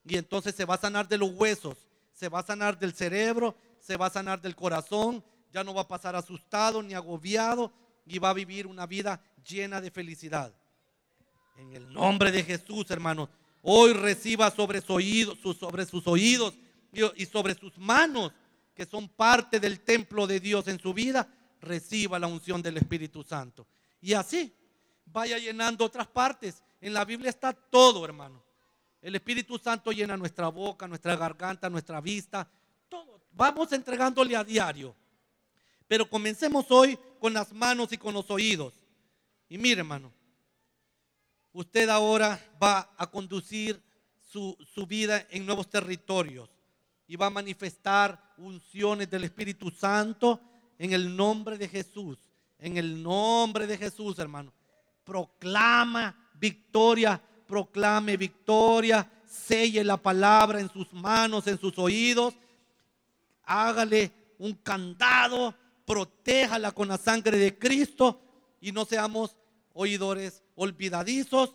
Y entonces se va a sanar de los huesos, se va a sanar del cerebro, se va a sanar del corazón, ya no va a pasar asustado ni agobiado y va a vivir una vida llena de felicidad. En el nombre de Jesús, hermanos, hoy reciba sobre, sus oídos, sobre sus oídos y sobre sus manos, que son parte del templo de Dios en su vida, reciba la unción del Espíritu Santo. Y así vaya llenando otras partes. En la Biblia está todo, hermano. El Espíritu Santo llena nuestra boca, nuestra garganta, nuestra vista, todo. Vamos entregándole a diario. Pero comencemos hoy con las manos y con los oídos. Y mire, hermano, usted ahora va a conducir su, su vida en nuevos territorios y va a manifestar unciones del Espíritu Santo en el nombre de Jesús. En el nombre de Jesús, hermano. Proclama victoria proclame victoria, selle la palabra en sus manos, en sus oídos, hágale un candado, protéjala con la sangre de Cristo y no seamos oidores olvidadizos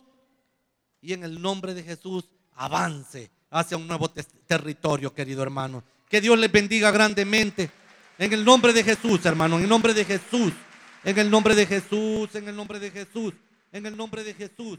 y en el nombre de Jesús avance hacia un nuevo territorio, querido hermano. Que Dios les bendiga grandemente. En el nombre de Jesús, hermano, en el nombre de Jesús, en el nombre de Jesús, en el nombre de Jesús, en el nombre de Jesús.